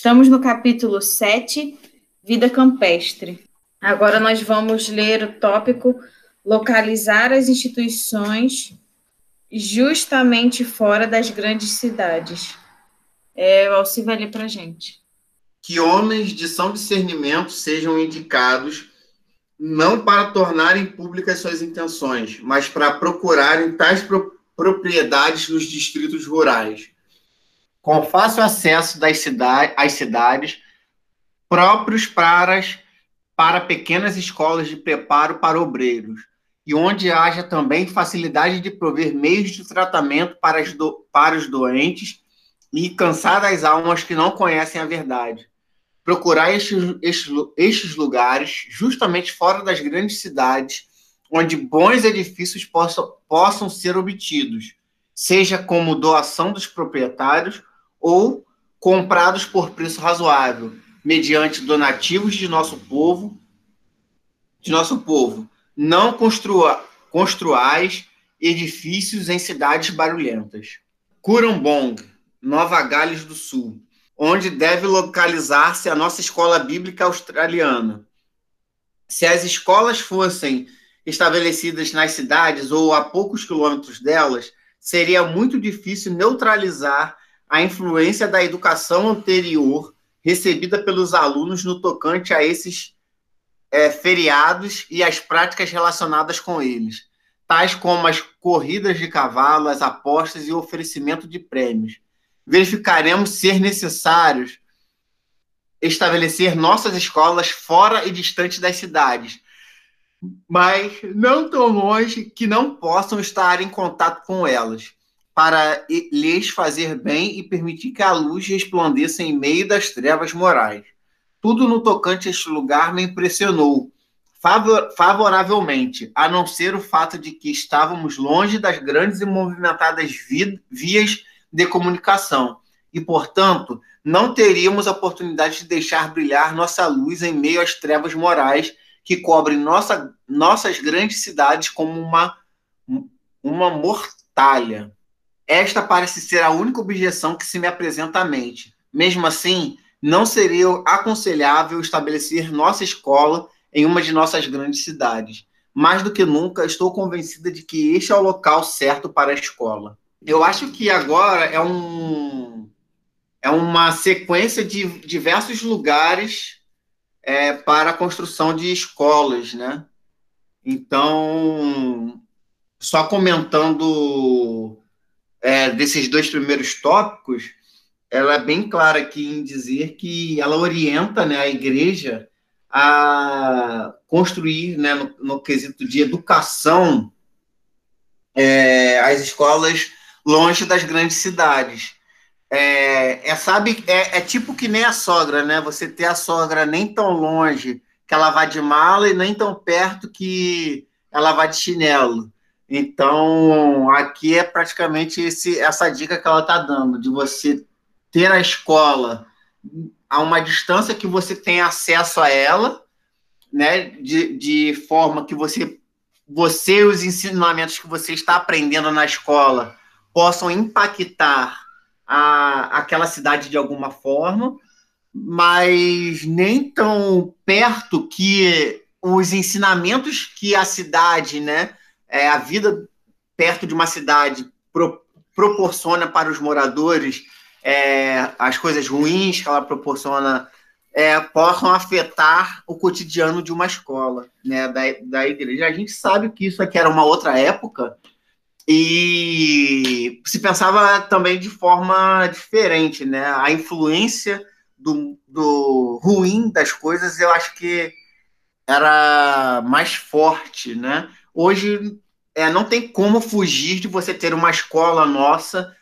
Estamos no capítulo 7, Vida Campestre. Agora nós vamos ler o tópico Localizar as instituições justamente fora das grandes cidades. É, o Alci vai ler para gente. Que homens de são discernimento sejam indicados não para tornarem públicas suas intenções, mas para procurarem tais pro propriedades nos distritos rurais com fácil acesso das cidade, às cidades, próprios para, para pequenas escolas de preparo para obreiros, e onde haja também facilidade de prover meios de tratamento para, do, para os doentes e cansadas almas que não conhecem a verdade. Procurar estes, estes, estes lugares justamente fora das grandes cidades, onde bons edifícios possam, possam ser obtidos, seja como doação dos proprietários ou comprados por preço razoável, mediante donativos de nosso povo, de nosso povo. Não construa, construais edifícios em cidades barulhentas. Curambong, Nova Gales do Sul, onde deve localizar-se a nossa escola bíblica australiana. Se as escolas fossem estabelecidas nas cidades ou a poucos quilômetros delas, seria muito difícil neutralizar a influência da educação anterior recebida pelos alunos no tocante a esses é, feriados e as práticas relacionadas com eles, tais como as corridas de cavalo, as apostas e o oferecimento de prêmios. Verificaremos ser necessários estabelecer nossas escolas fora e distante das cidades, mas não tão longe que não possam estar em contato com elas para lhes fazer bem e permitir que a luz resplandeça em meio das trevas morais. Tudo no tocante a este lugar me impressionou favoravelmente, a não ser o fato de que estávamos longe das grandes e movimentadas vi vias de comunicação e, portanto, não teríamos a oportunidade de deixar brilhar nossa luz em meio às trevas morais que cobrem nossa, nossas grandes cidades como uma, uma mortalha. Esta parece ser a única objeção que se me apresenta à mente. Mesmo assim, não seria aconselhável estabelecer nossa escola em uma de nossas grandes cidades. Mais do que nunca, estou convencida de que este é o local certo para a escola. Eu acho que agora é um é uma sequência de diversos lugares é, para a construção de escolas, né? Então, só comentando é, desses dois primeiros tópicos, ela é bem clara aqui em dizer que ela orienta né, a igreja a construir, né, no, no quesito de educação, é, as escolas longe das grandes cidades. É, é sabe, é, é, tipo que nem a sogra, né? Você ter a sogra nem tão longe que ela vá de mala e nem tão perto que ela vá de chinelo. Então, aqui é praticamente esse, essa dica que ela está dando, de você ter a escola a uma distância que você tem acesso a ela, né, de, de forma que você, você e os ensinamentos que você está aprendendo na escola possam impactar a, aquela cidade de alguma forma, mas nem tão perto que os ensinamentos que a cidade, né, é, a vida perto de uma cidade pro, proporciona para os moradores é, as coisas ruins que ela proporciona é, possam afetar o cotidiano de uma escola, né, da, da igreja. A gente sabe que isso aqui era uma outra época e se pensava também de forma diferente, né? A influência do, do ruim das coisas, eu acho que era mais forte, né? Hoje é, não tem como fugir de você ter uma escola nossa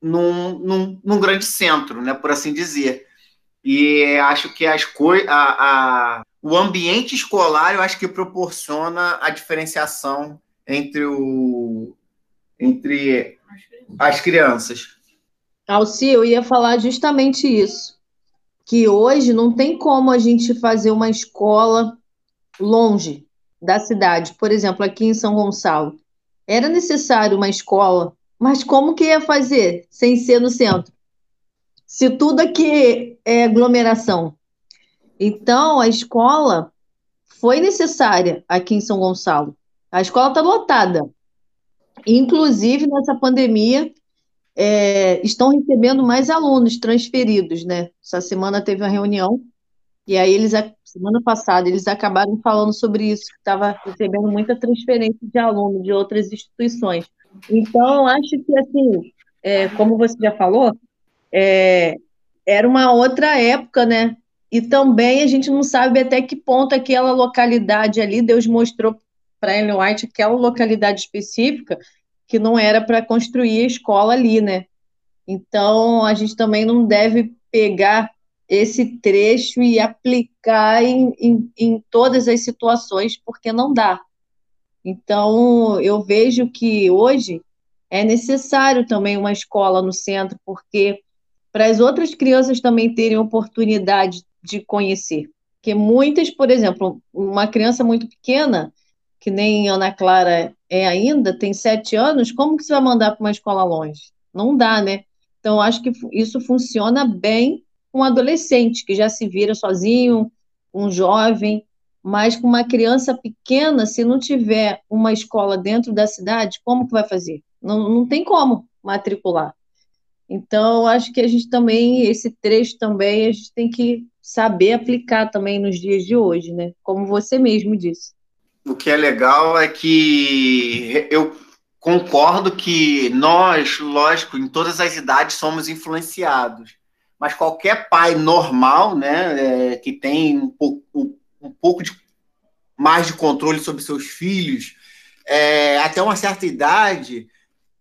num, num, num grande centro, né, por assim dizer. E acho que as coisas, a, o ambiente escolar, eu acho que proporciona a diferenciação entre o entre as crianças. Alci, eu ia falar justamente isso, que hoje não tem como a gente fazer uma escola longe da cidade. Por exemplo, aqui em São Gonçalo, era necessário uma escola, mas como que ia fazer sem ser no centro? Se tudo aqui é aglomeração. Então, a escola foi necessária aqui em São Gonçalo. A escola está lotada. Inclusive, nessa pandemia, é, estão recebendo mais alunos transferidos, né? Essa semana teve uma reunião, e aí eles, semana passada, eles acabaram falando sobre isso, que estava recebendo muita transferência de alunos de outras instituições. Então, acho que, assim, é, como você já falou, é, era uma outra época, né? E também a gente não sabe até que ponto aquela localidade ali, Deus mostrou para Ellen White aquela localidade específica que não era para construir a escola ali, né? Então a gente também não deve pegar esse trecho e aplicar em, em, em todas as situações, porque não dá. Então eu vejo que hoje é necessário também uma escola no centro, porque para as outras crianças também terem oportunidade de conhecer. Porque muitas, por exemplo, uma criança muito pequena, que nem Ana Clara é ainda, tem sete anos, como que você vai mandar para uma escola longe? Não dá, né? Então, acho que isso funciona bem um adolescente, que já se vira sozinho, um jovem, mas com uma criança pequena, se não tiver uma escola dentro da cidade, como que vai fazer? Não, não tem como matricular. Então, acho que a gente também, esse trecho também, a gente tem que saber aplicar também nos dias de hoje, né? Como você mesmo disse. O que é legal é que eu concordo que nós, lógico, em todas as idades somos influenciados, mas qualquer pai normal, né, é, que tem um pouco, um pouco de mais de controle sobre seus filhos, é, até uma certa idade,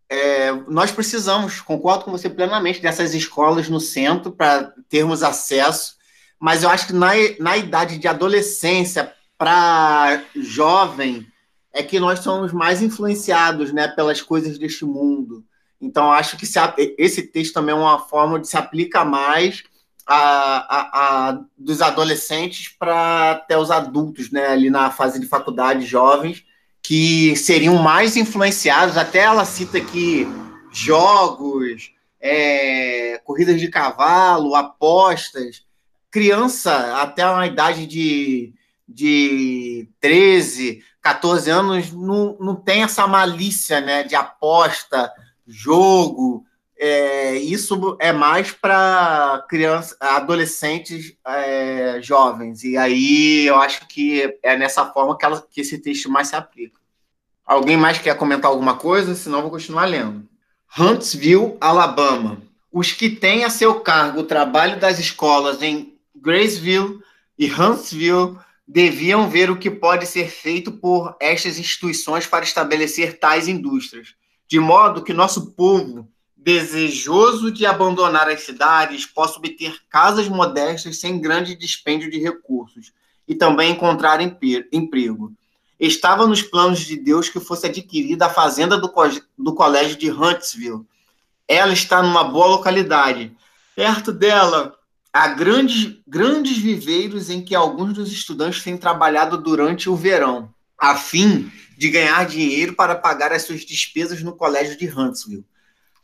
é, nós precisamos, concordo com você plenamente, dessas escolas no centro para termos acesso, mas eu acho que na, na idade de adolescência para jovem é que nós somos mais influenciados né, pelas coisas deste mundo. Então, acho que se, esse texto também é uma forma de se aplicar mais a, a, a dos adolescentes para até os adultos, né, ali na fase de faculdade, jovens, que seriam mais influenciados. Até ela cita aqui jogos, é, corridas de cavalo, apostas. Criança até uma idade de, de 13, 14 anos não, não tem essa malícia né, de aposta, jogo. É, isso é mais para crianças, adolescentes é, jovens. E aí eu acho que é nessa forma que, ela, que esse texto mais se aplica. Alguém mais quer comentar alguma coisa? Senão vou continuar lendo. Huntsville, Alabama. Os que têm a seu cargo o trabalho das escolas em Graceville e Huntsville deviam ver o que pode ser feito por estas instituições para estabelecer tais indústrias, de modo que nosso povo, desejoso de abandonar as cidades, possa obter casas modestas sem grande dispêndio de recursos e também encontrar emprego estava nos planos de Deus que fosse adquirida a fazenda do, co do colégio de Huntsville. Ela está numa boa localidade. Perto dela, há grandes, grandes viveiros em que alguns dos estudantes têm trabalhado durante o verão, a fim de ganhar dinheiro para pagar as suas despesas no colégio de Huntsville.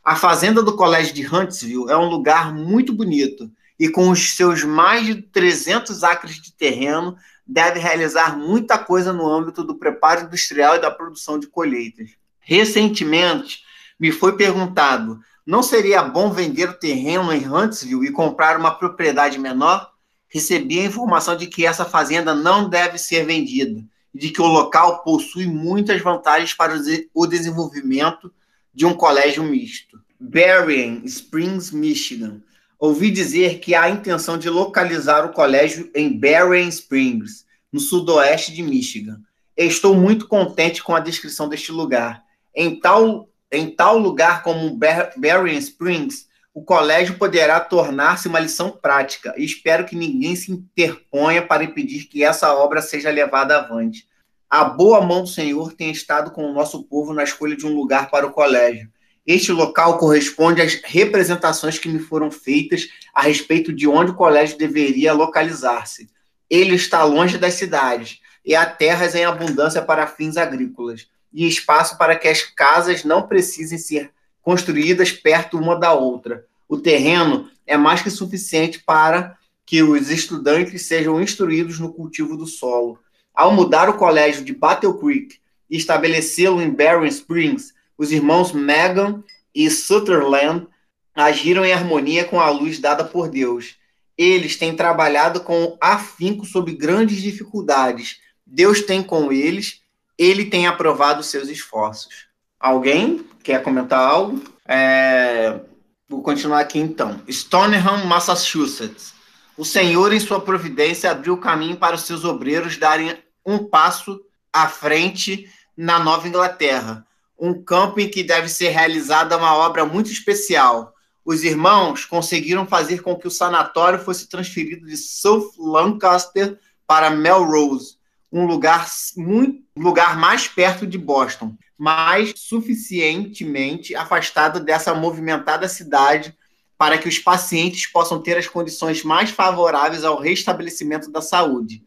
A fazenda do colégio de Huntsville é um lugar muito bonito e com os seus mais de 300 acres de terreno, deve realizar muita coisa no âmbito do preparo industrial e da produção de colheitas. Recentemente, me foi perguntado: não seria bom vender o terreno em Huntsville e comprar uma propriedade menor? Recebi a informação de que essa fazenda não deve ser vendida de que o local possui muitas vantagens para o desenvolvimento de um colégio misto. Berrien Springs, Michigan, ouvi dizer que há a intenção de localizar o colégio em Berrien Springs, no sudoeste de Michigan. Estou muito contente com a descrição deste lugar. Em tal, em tal lugar como Berrien Springs, o colégio poderá tornar-se uma lição prática e espero que ninguém se interponha para impedir que essa obra seja levada avante. A boa mão do Senhor tem estado com o nosso povo na escolha de um lugar para o colégio. Este local corresponde às representações que me foram feitas a respeito de onde o colégio deveria localizar-se. Ele está longe das cidades e há terras em abundância para fins agrícolas e espaço para que as casas não precisem ser construídas perto uma da outra. O terreno é mais que suficiente para que os estudantes sejam instruídos no cultivo do solo. Ao mudar o colégio de Battle Creek e estabelecê-lo em Barren Springs, os irmãos Megan e Sutherland agiram em harmonia com a luz dada por Deus. Eles têm trabalhado com afinco sob grandes dificuldades. Deus tem com eles, ele tem aprovado seus esforços. Alguém quer comentar algo? É... Vou continuar aqui então. Stoneham, Massachusetts. O Senhor, em sua providência, abriu caminho para os seus obreiros darem um passo à frente na Nova Inglaterra. Um campo em que deve ser realizada uma obra muito especial. Os irmãos conseguiram fazer com que o sanatório fosse transferido de South Lancaster para Melrose, um lugar muito lugar mais perto de Boston mas suficientemente afastado dessa movimentada cidade para que os pacientes possam ter as condições mais favoráveis ao restabelecimento da saúde.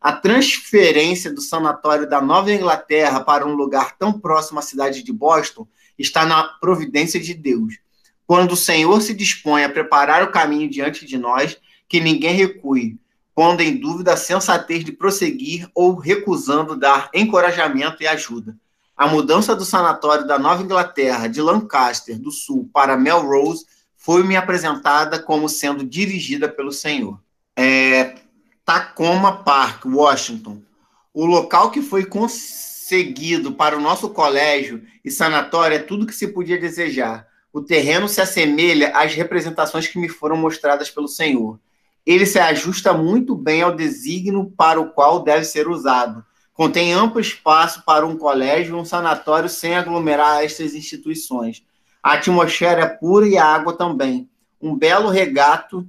A transferência do sanatório da Nova Inglaterra para um lugar tão próximo à cidade de Boston está na providência de Deus. Quando o Senhor se dispõe a preparar o caminho diante de nós, que ninguém recue, pondo em dúvida a sensatez de prosseguir ou recusando dar encorajamento e ajuda. A mudança do sanatório da Nova Inglaterra de Lancaster do Sul para Melrose foi-me apresentada como sendo dirigida pelo Senhor. É, Tacoma Park, Washington. O local que foi conseguido para o nosso colégio e sanatório é tudo que se podia desejar. O terreno se assemelha às representações que me foram mostradas pelo Senhor. Ele se ajusta muito bem ao desígnio para o qual deve ser usado Contém amplo espaço para um colégio e um sanatório sem aglomerar estas instituições. A atmosfera é pura e a água também. Um belo regato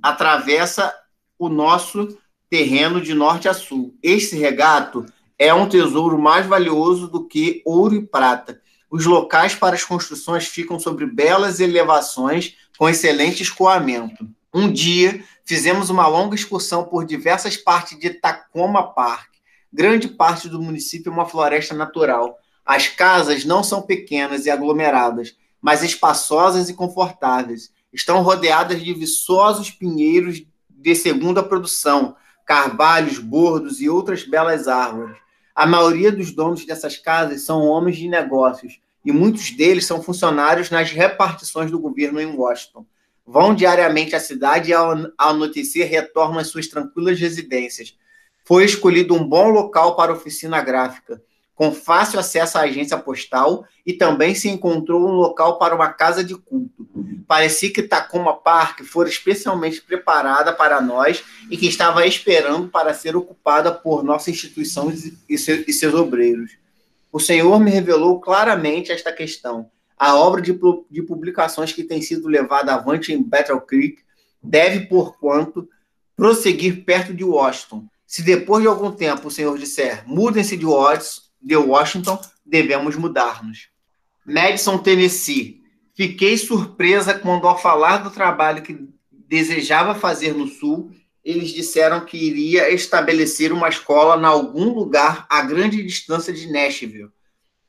atravessa o nosso terreno de norte a sul. Este regato é um tesouro mais valioso do que ouro e prata. Os locais para as construções ficam sobre belas elevações com excelente escoamento. Um dia, fizemos uma longa excursão por diversas partes de Tacoma Park grande parte do município é uma floresta natural. As casas não são pequenas e aglomeradas, mas espaçosas e confortáveis. Estão rodeadas de viçosos pinheiros de segunda produção, carvalhos, bordos e outras belas árvores. A maioria dos donos dessas casas são homens de negócios e muitos deles são funcionários nas repartições do governo em Washington. Vão diariamente à cidade e, ao anoitecer, retornam às suas tranquilas residências, foi escolhido um bom local para oficina gráfica, com fácil acesso à agência postal e também se encontrou um local para uma casa de culto. Parecia que Tacoma Park fora especialmente preparada para nós e que estava esperando para ser ocupada por nossa instituição e seus obreiros. O Senhor me revelou claramente esta questão. A obra de, de publicações que tem sido levada avante em Battle Creek deve, por quanto, prosseguir perto de Washington, se depois de algum tempo o Senhor disser, mudem-se de Washington, devemos mudar-nos. Madison, Tennessee. Fiquei surpresa quando, ao falar do trabalho que desejava fazer no Sul, eles disseram que iria estabelecer uma escola em algum lugar a grande distância de Nashville.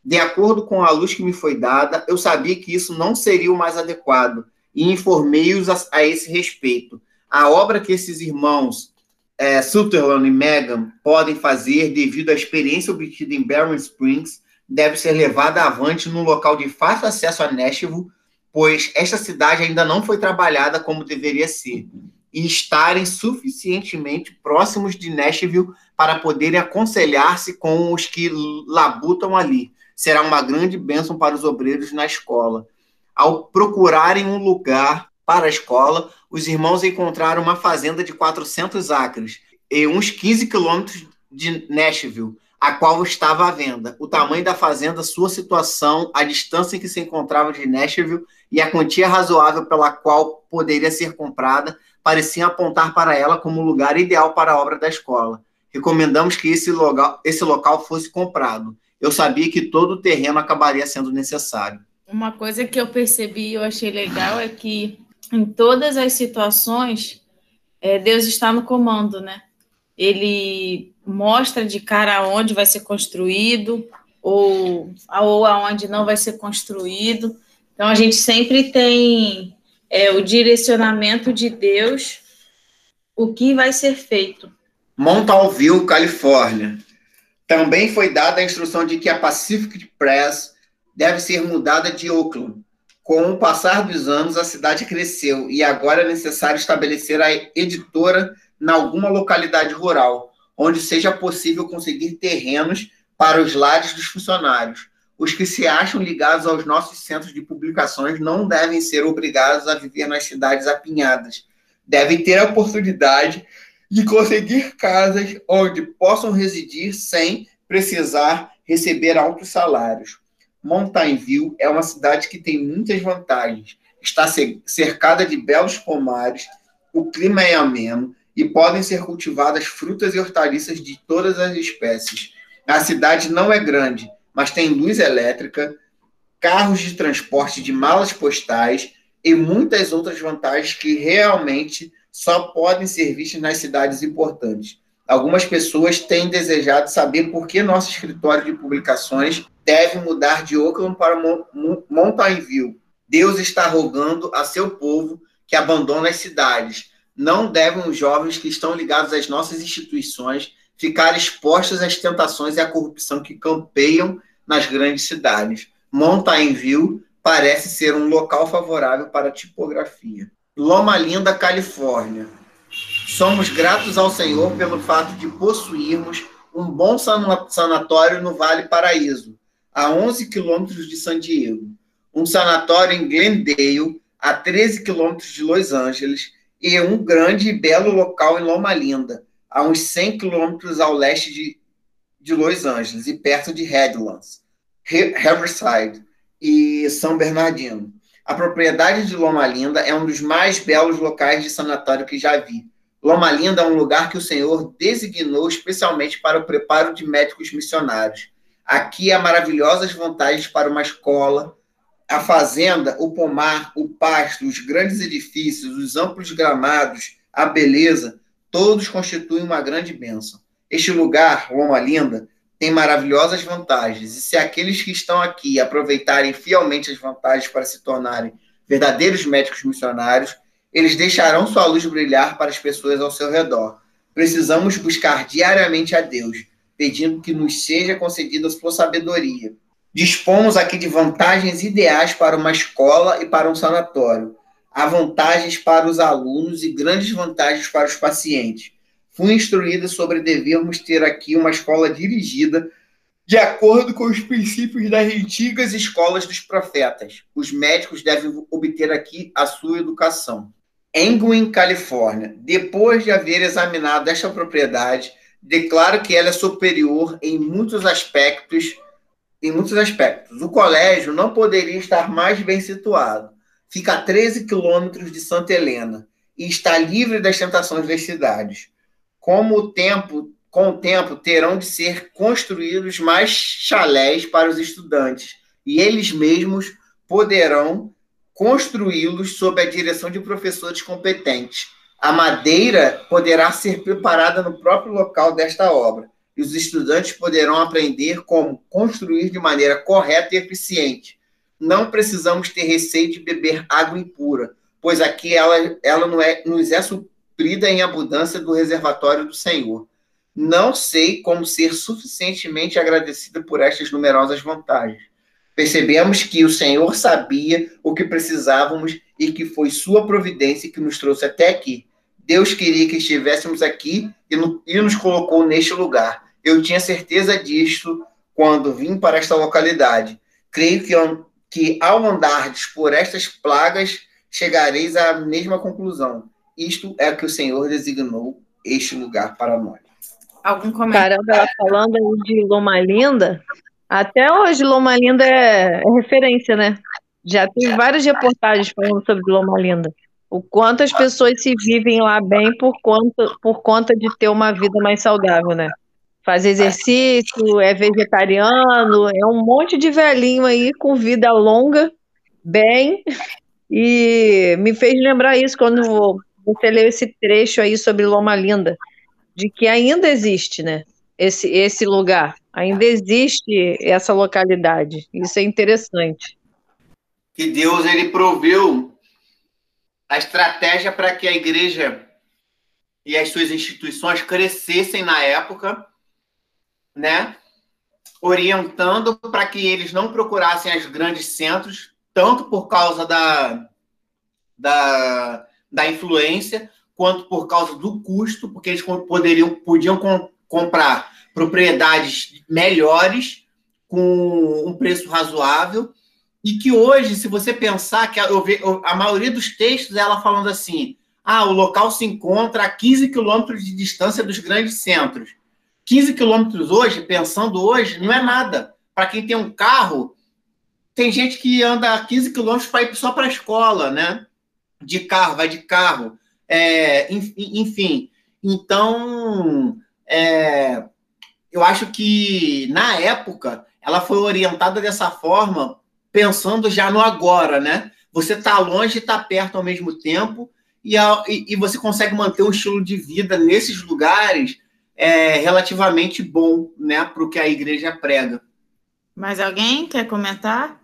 De acordo com a luz que me foi dada, eu sabia que isso não seria o mais adequado e informei-os a, a esse respeito. A obra que esses irmãos é, Sutherland e Megan podem fazer devido à experiência obtida em Barron Springs deve ser levada avante num local de fácil acesso a Nashville, pois esta cidade ainda não foi trabalhada como deveria ser, e estarem suficientemente próximos de Nashville para poderem aconselhar-se com os que labutam ali. Será uma grande bênção para os obreiros na escola. Ao procurarem um lugar para a escola, os irmãos encontraram uma fazenda de 400 acres e uns 15 quilômetros de Nashville. a qual estava à venda, o tamanho da fazenda, sua situação, a distância em que se encontrava de Nashville e a quantia razoável pela qual poderia ser comprada pareciam apontar para ela como o lugar ideal para a obra da escola. Recomendamos que esse local, esse local fosse comprado. Eu sabia que todo o terreno acabaria sendo necessário. Uma coisa que eu percebi e eu achei legal é que em todas as situações é, Deus está no comando, né? Ele mostra de cara aonde vai ser construído ou, ou aonde não vai ser construído. Então, a gente sempre tem é, o direcionamento de Deus, o que vai ser feito. Montalville, Califórnia. Também foi dada a instrução de que a Pacific Press deve ser mudada de Oakland. Com o passar dos anos, a cidade cresceu e agora é necessário estabelecer a editora em alguma localidade rural, onde seja possível conseguir terrenos para os lares dos funcionários. Os que se acham ligados aos nossos centros de publicações não devem ser obrigados a viver nas cidades apinhadas. Devem ter a oportunidade de conseguir casas onde possam residir sem precisar receber altos salários. Montainville é uma cidade que tem muitas vantagens. Está cercada de belos pomares, o clima é ameno e podem ser cultivadas frutas e hortaliças de todas as espécies. A cidade não é grande, mas tem luz elétrica, carros de transporte de malas postais e muitas outras vantagens que realmente só podem ser vistas nas cidades importantes. Algumas pessoas têm desejado saber por que nosso escritório de publicações deve mudar de Oakland para Mountainville. Deus está rogando a seu povo que abandone as cidades, não devem os jovens que estão ligados às nossas instituições ficar expostos às tentações e à corrupção que campeiam nas grandes cidades. Montainville parece ser um local favorável para a tipografia. Loma Linda, Califórnia. Somos gratos ao Senhor pelo fato de possuirmos um bom sanatório no Vale Paraíso, a 11 quilômetros de San Diego. Um sanatório em Glendale, a 13 quilômetros de Los Angeles, e um grande e belo local em Loma Linda, a uns 100 quilômetros ao leste de, de Los Angeles e perto de Redlands, Riverside e São Bernardino. A propriedade de Loma Linda é um dos mais belos locais de sanatório que já vi. Loma Linda é um lugar que o Senhor designou especialmente para o preparo de médicos missionários. Aqui há maravilhosas vantagens para uma escola, a fazenda, o pomar, o pasto, os grandes edifícios, os amplos gramados, a beleza, todos constituem uma grande bênção. Este lugar, Loma Linda, tem maravilhosas vantagens, e se aqueles que estão aqui aproveitarem fielmente as vantagens para se tornarem verdadeiros médicos missionários, eles deixarão sua luz brilhar para as pessoas ao seu redor. Precisamos buscar diariamente a Deus, pedindo que nos seja concedida sua sabedoria Dispomos aqui de vantagens ideais para uma escola e para um sanatório. Há vantagens para os alunos e grandes vantagens para os pacientes. Fui instruída sobre devermos ter aqui uma escola dirigida de acordo com os princípios das antigas escolas dos profetas. Os médicos devem obter aqui a sua educação. Engwin, Califórnia. Depois de haver examinado esta propriedade, declaro que ela é superior em muitos aspectos em muitos aspectos. O colégio não poderia estar mais bem situado. Fica a 13 quilômetros de Santa Helena e está livre das tentações das cidades. Como o tempo, com o tempo, terão de ser construídos mais chalés para os estudantes e eles mesmos poderão construí-los sob a direção de professores competentes. A madeira poderá ser preparada no próprio local desta obra e os estudantes poderão aprender como construir de maneira correta e eficiente. Não precisamos ter receio de beber água impura, pois aqui ela, ela não é, nos é suprida em abundância do reservatório do Senhor. Não sei como ser suficientemente agradecida por estas numerosas vantagens. Percebemos que o Senhor sabia o que precisávamos e que foi sua providência que nos trouxe até aqui. Deus queria que estivéssemos aqui e, no, nos colocou neste lugar. Eu tinha certeza disto quando vim para esta localidade. Creio que, que ao andardes por estas plagas, chegareis à mesma conclusão. Isto é o que o Senhor designou este lugar para nós. algum comentário? Caramba, ela falando de Loma Linda, até hoje Loma Linda é, é referência, né? Já tem várias reportagens falando sobre Loma Linda. O quanto as pessoas se vivem lá bem por conta, por conta de ter uma vida mais saudável, né? Faz exercício, é vegetariano, é um monte de velhinho aí com vida longa, bem, e me fez lembrar isso quando você leu esse trecho aí sobre Loma Linda, de que ainda existe, né? Esse, esse lugar, ainda existe essa localidade. Isso é interessante que Deus ele proveu a estratégia para que a igreja e as suas instituições crescessem na época, né? Orientando para que eles não procurassem os grandes centros, tanto por causa da, da, da influência, quanto por causa do custo, porque eles poderiam, podiam com, comprar propriedades melhores com um preço razoável e que hoje, se você pensar que eu ve, a maioria dos textos ela falando assim, ah, o local se encontra a 15 quilômetros de distância dos grandes centros. 15 quilômetros hoje, pensando hoje, não é nada. Para quem tem um carro, tem gente que anda 15 quilômetros para ir só para a escola, né? De carro, vai de carro. É, enfim, então, é, eu acho que na época ela foi orientada dessa forma pensando já no agora, né? Você está longe e está perto ao mesmo tempo, e, e, e, você consegue manter um estilo de vida nesses lugares é, relativamente bom, né, para o que a igreja prega. Mais alguém quer comentar?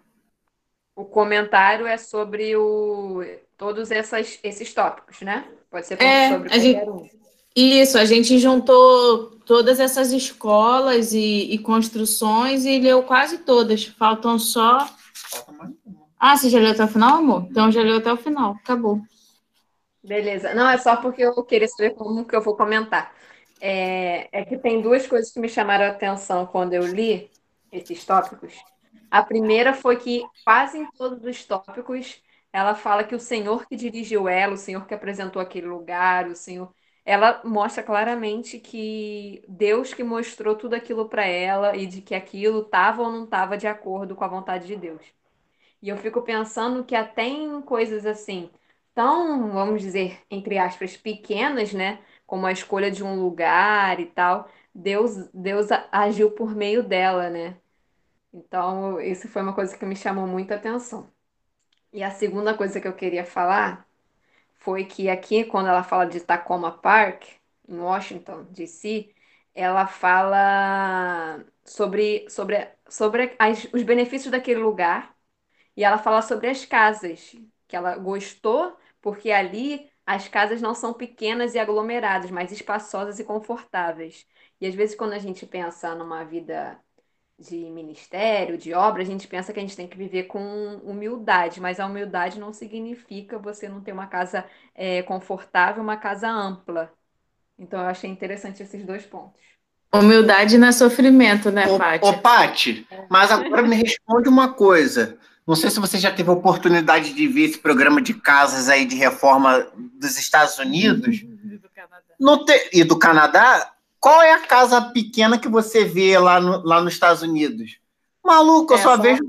O comentário é sobre o, todos essas, esses tópicos, né? Pode ser é, sobre a gente, um. Isso, a gente juntou todas essas escolas e, e construções e leu quase todas. Faltam só Falta mais uma. Ah, você já leu até o final, amor? Então já leu até o final. Acabou. Beleza. Não, é só porque eu queria saber como que eu vou comentar. É, é que tem duas coisas que me chamaram a atenção quando eu li esses tópicos. A primeira foi que quase em todos os tópicos ela fala que o Senhor que dirigiu ela, o Senhor que apresentou aquele lugar, o Senhor. Ela mostra claramente que Deus que mostrou tudo aquilo para ela e de que aquilo estava ou não estava de acordo com a vontade de Deus. E eu fico pensando que até em coisas assim, tão, vamos dizer, entre aspas, pequenas, né? Como a escolha de um lugar e tal, Deus, Deus agiu por meio dela, né? Então, isso foi uma coisa que me chamou muita atenção. E a segunda coisa que eu queria falar foi que aqui, quando ela fala de Tacoma Park, em Washington, D.C., ela fala sobre, sobre, sobre as, os benefícios daquele lugar e ela fala sobre as casas, que ela gostou, porque ali as casas não são pequenas e aglomeradas, mas espaçosas e confortáveis. E às vezes, quando a gente pensa numa vida de ministério, de obra, a gente pensa que a gente tem que viver com humildade, mas a humildade não significa você não ter uma casa é, confortável, uma casa ampla. Então, eu achei interessante esses dois pontos. Humildade não é sofrimento, né, Paty? Ô, Paty, mas agora me responde uma coisa. Não sei se você já teve a oportunidade de ver esse programa de casas aí de reforma dos Estados Unidos. E do Canadá. Te... E do Canadá? Qual é a casa pequena que você vê lá, no, lá nos Estados Unidos? Maluco, eu, é, só, vejo,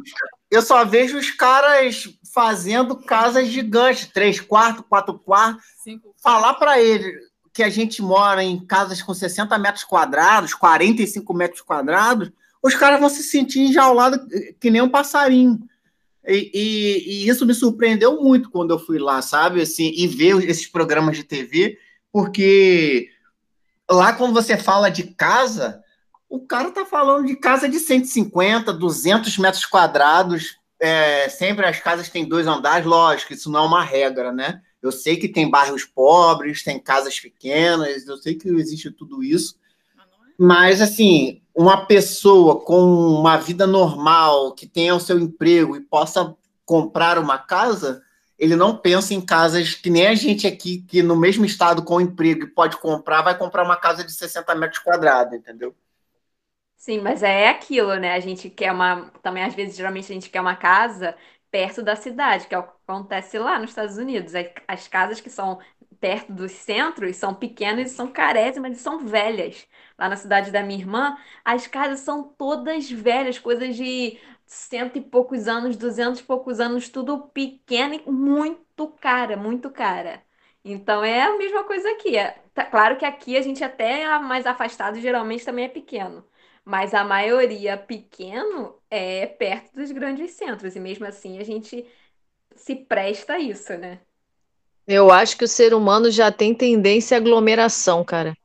eu só vejo os caras fazendo casas gigantes, três quartos, quatro quartos. Cinco. Falar para ele que a gente mora em casas com 60 metros quadrados, 45 metros quadrados, os caras vão se sentir enjaulados que nem um passarinho. E, e, e, isso me surpreendeu muito quando eu fui lá, sabe? Assim, e ver esses programas de TV, porque lá quando você fala de casa, o cara tá falando de casa de 150, 200 metros quadrados. É, sempre as casas têm dois andares, lógico, isso não é uma regra, né? Eu sei que tem bairros pobres, tem casas pequenas, eu sei que existe tudo isso. Mas, assim, uma pessoa com uma vida normal, que tenha o seu emprego e possa comprar uma casa, ele não pensa em casas que nem a gente aqui, que no mesmo estado com emprego pode comprar, vai comprar uma casa de 60 metros quadrados, entendeu? Sim, mas é aquilo, né? A gente quer uma. Também, às vezes, geralmente a gente quer uma casa perto da cidade, que é o que acontece lá nos Estados Unidos. As casas que são perto dos centros são pequenas e são carésimas e são velhas. Lá na cidade da minha irmã, as casas são todas velhas, coisas de cento e poucos anos, duzentos e poucos anos, tudo pequeno e muito cara, muito cara. Então é a mesma coisa aqui. É, tá, claro que aqui a gente até é mais afastado, geralmente também é pequeno. Mas a maioria pequeno é perto dos grandes centros. E mesmo assim a gente se presta a isso, né? Eu acho que o ser humano já tem tendência à aglomeração, cara.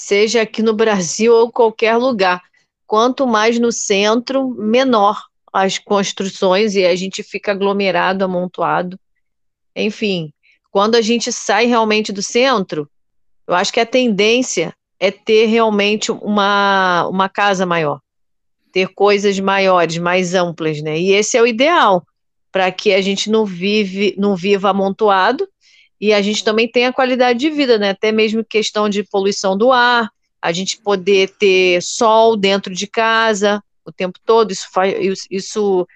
Seja aqui no Brasil ou qualquer lugar. Quanto mais no centro, menor as construções e a gente fica aglomerado, amontoado. Enfim, quando a gente sai realmente do centro, eu acho que a tendência é ter realmente uma, uma casa maior, ter coisas maiores, mais amplas, né? E esse é o ideal para que a gente não vive, não viva amontoado e a gente também tenha qualidade de vida, né? Até mesmo questão de poluição do ar, a gente poder ter sol dentro de casa o tempo todo, isso faz, isso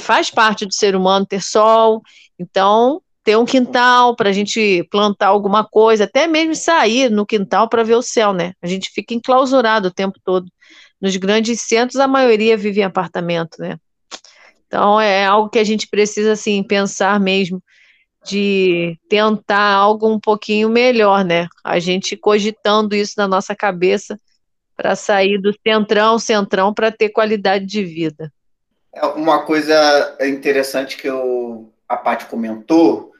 faz parte do ser humano ter sol, então ter um quintal para a gente plantar alguma coisa, até mesmo sair no quintal para ver o céu, né? A gente fica enclausurado o tempo todo. Nos grandes centros, a maioria vive em apartamento, né? Então é algo que a gente precisa assim pensar mesmo de tentar algo um pouquinho melhor, né? A gente cogitando isso na nossa cabeça para sair do centrão, centrão para ter qualidade de vida. É uma coisa interessante que eu, a Paty comentou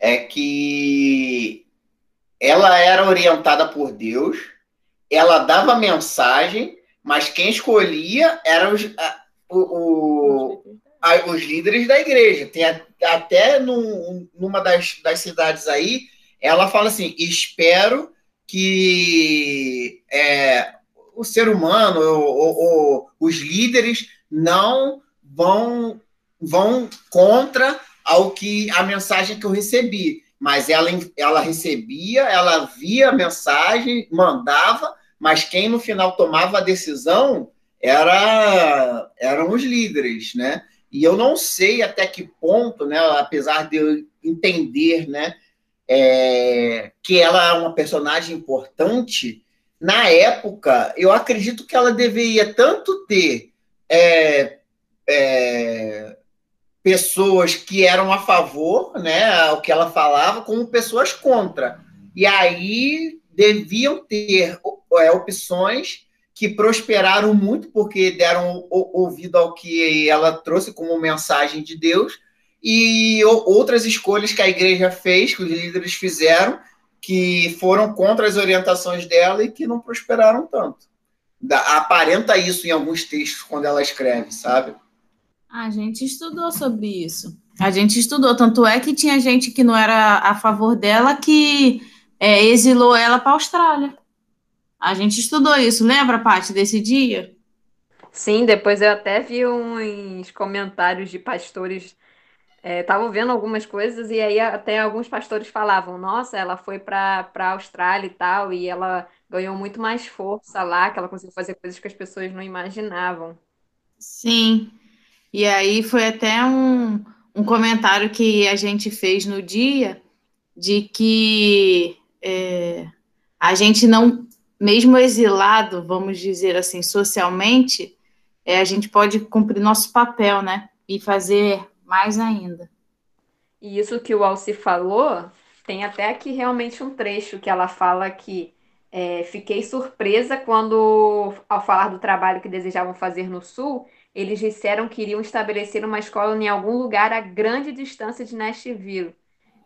é que ela era orientada por Deus, ela dava mensagem, mas quem escolhia eram os, o, o, os líderes da igreja. Tem até num, numa das, das cidades aí, ela fala assim: espero que é, o ser humano, os líderes não vão, vão contra ao que a mensagem que eu recebi. Mas ela, ela recebia, ela via a mensagem, mandava, mas quem no final tomava a decisão era eram os líderes, né? E eu não sei até que ponto, né, apesar de eu entender, né, é, que ela é uma personagem importante, na época, eu acredito que ela deveria tanto ter é, é, pessoas que eram a favor, né, o que ela falava, como pessoas contra. E aí deviam ter é, opções que prosperaram muito porque deram ouvido ao que ela trouxe como mensagem de Deus e outras escolhas que a igreja fez, que os líderes fizeram, que foram contra as orientações dela e que não prosperaram tanto. Aparenta isso em alguns textos quando ela escreve, sabe? A gente estudou sobre isso. A gente estudou, tanto é que tinha gente que não era a favor dela que é, exilou ela para a Austrália. A gente estudou isso, lembra, Paty, desse dia? Sim, depois eu até vi uns comentários de pastores. Estavam é, vendo algumas coisas e aí até alguns pastores falavam: Nossa, ela foi para a Austrália e tal, e ela ganhou muito mais força lá, que ela conseguiu fazer coisas que as pessoas não imaginavam. Sim, e aí foi até um, um comentário que a gente fez no dia de que é, a gente não mesmo exilado, vamos dizer assim, socialmente, é, a gente pode cumprir nosso papel, né? E fazer mais ainda. E isso que o Alci falou, tem até aqui realmente um trecho que ela fala que é, fiquei surpresa quando, ao falar do trabalho que desejavam fazer no Sul, eles disseram que iriam estabelecer uma escola em algum lugar a grande distância de Nashville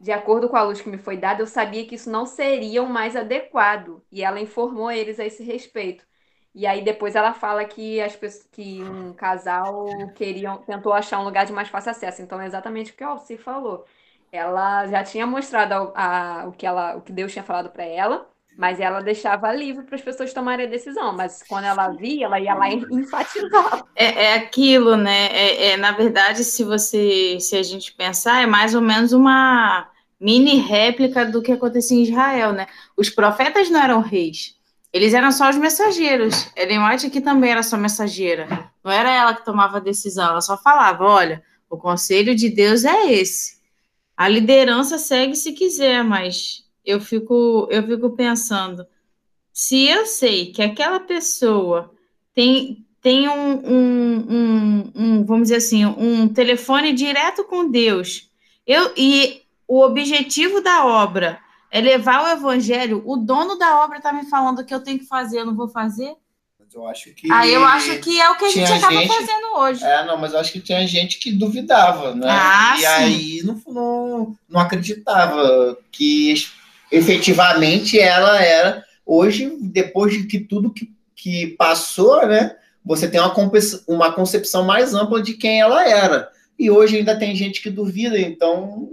de acordo com a luz que me foi dada, eu sabia que isso não seria o mais adequado. E ela informou eles a esse respeito. E aí depois ela fala que as pessoas, que um casal queriam, tentou achar um lugar de mais fácil acesso. Então é exatamente o que a Alci falou. Ela já tinha mostrado a, a, o, que ela, o que Deus tinha falado para ela, mas ela deixava livre para as pessoas tomarem a decisão. Mas quando ela via, ela ia lá e enfatizava. É, é aquilo, né? É, é, na verdade, se você, se a gente pensar, é mais ou menos uma mini réplica do que acontecia em Israel, né? Os profetas não eram reis, eles eram só os mensageiros. Ellen White aqui também era só mensageira. Não era ela que tomava a decisão, ela só falava: olha, o conselho de Deus é esse. A liderança segue se quiser, mas eu fico, eu fico pensando, se eu sei que aquela pessoa tem, tem um, um, um, um, vamos dizer assim, um telefone direto com Deus, eu, e o objetivo da obra é levar o evangelho, o dono da obra está me falando que eu tenho que fazer, eu não vou fazer. Eu acho que. Aí eu acho que é o que a gente acaba gente... fazendo hoje. É, não, mas eu acho que tinha gente que duvidava, né? Ah, e sim. aí não, não, não acreditava que efetivamente ela era. Hoje, depois de que tudo que, que passou, né? Você tem uma, uma concepção mais ampla de quem ela era. E hoje ainda tem gente que duvida, então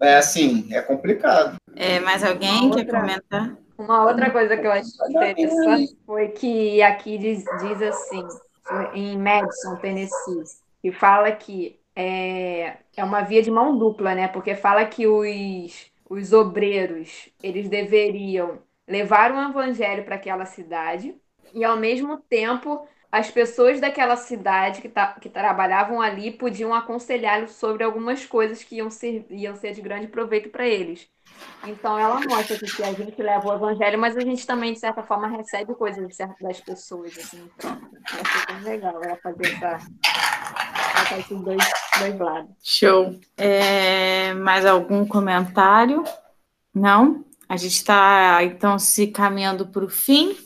é assim, é complicado. É, mais alguém quer comentar? Uma outra coisa que eu acho interessante foi que aqui diz, diz assim, em Madison, Tennessee, que fala que é, é uma via de mão dupla, né? Porque fala que os, os obreiros, eles deveriam levar o evangelho para aquela cidade e, ao mesmo tempo, as pessoas daquela cidade que, tá, que trabalhavam ali podiam aconselhá-los sobre algumas coisas que iam ser, iam ser de grande proveito para eles. Então, ela mostra que a gente leva o evangelho, mas a gente também, de certa forma, recebe coisas das pessoas. Assim, achei bem legal ela fazer essa. Esses dois, dois lados. Show. É, mais algum comentário? Não? A gente está, então, se caminhando para o fim.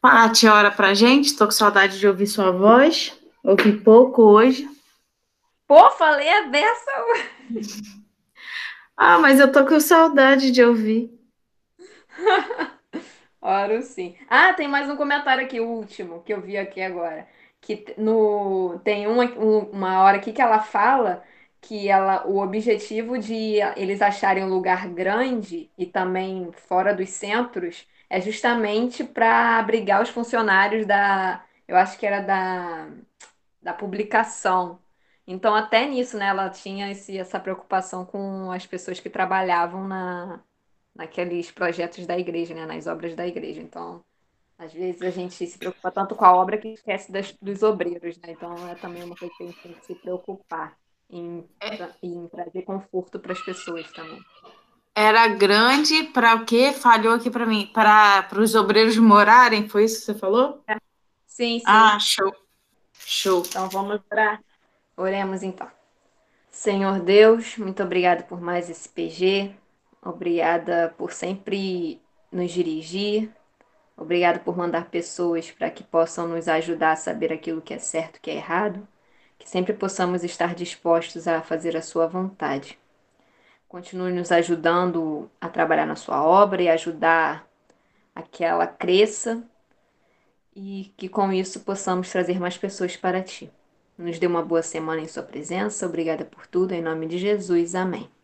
Paty, hora pra gente. Estou com saudade de ouvir sua voz. Ouvi pouco hoje. Pô, falei a beça! Ah, mas eu tô com saudade de ouvir. Ora, sim. Ah, tem mais um comentário aqui, o último, que eu vi aqui agora. Que no, tem uma, uma hora aqui que ela fala que ela, o objetivo de eles acharem um lugar grande e também fora dos centros é justamente para abrigar os funcionários da, eu acho que era da, da publicação. Então, até nisso, né, ela tinha esse, essa preocupação com as pessoas que trabalhavam na, naqueles projetos da igreja, né, nas obras da igreja. Então, às vezes a gente se preocupa tanto com a obra que esquece das, dos obreiros, né? Então, é também uma coisa que a gente tem que se preocupar em, em trazer conforto para as pessoas também. Era grande para o quê? Falhou aqui para mim. Para os obreiros morarem, foi isso que você falou? Sim, sim. Ah, show. Show. Então vamos orar. Oremos então. Senhor Deus, muito obrigada por mais esse PG. Obrigada por sempre nos dirigir. Obrigada por mandar pessoas para que possam nos ajudar a saber aquilo que é certo e que é errado. Que sempre possamos estar dispostos a fazer a sua vontade. Continue nos ajudando a trabalhar na sua obra e ajudar a que ela cresça e que com isso possamos trazer mais pessoas para ti. Nos dê uma boa semana em sua presença. Obrigada por tudo. Em nome de Jesus. Amém.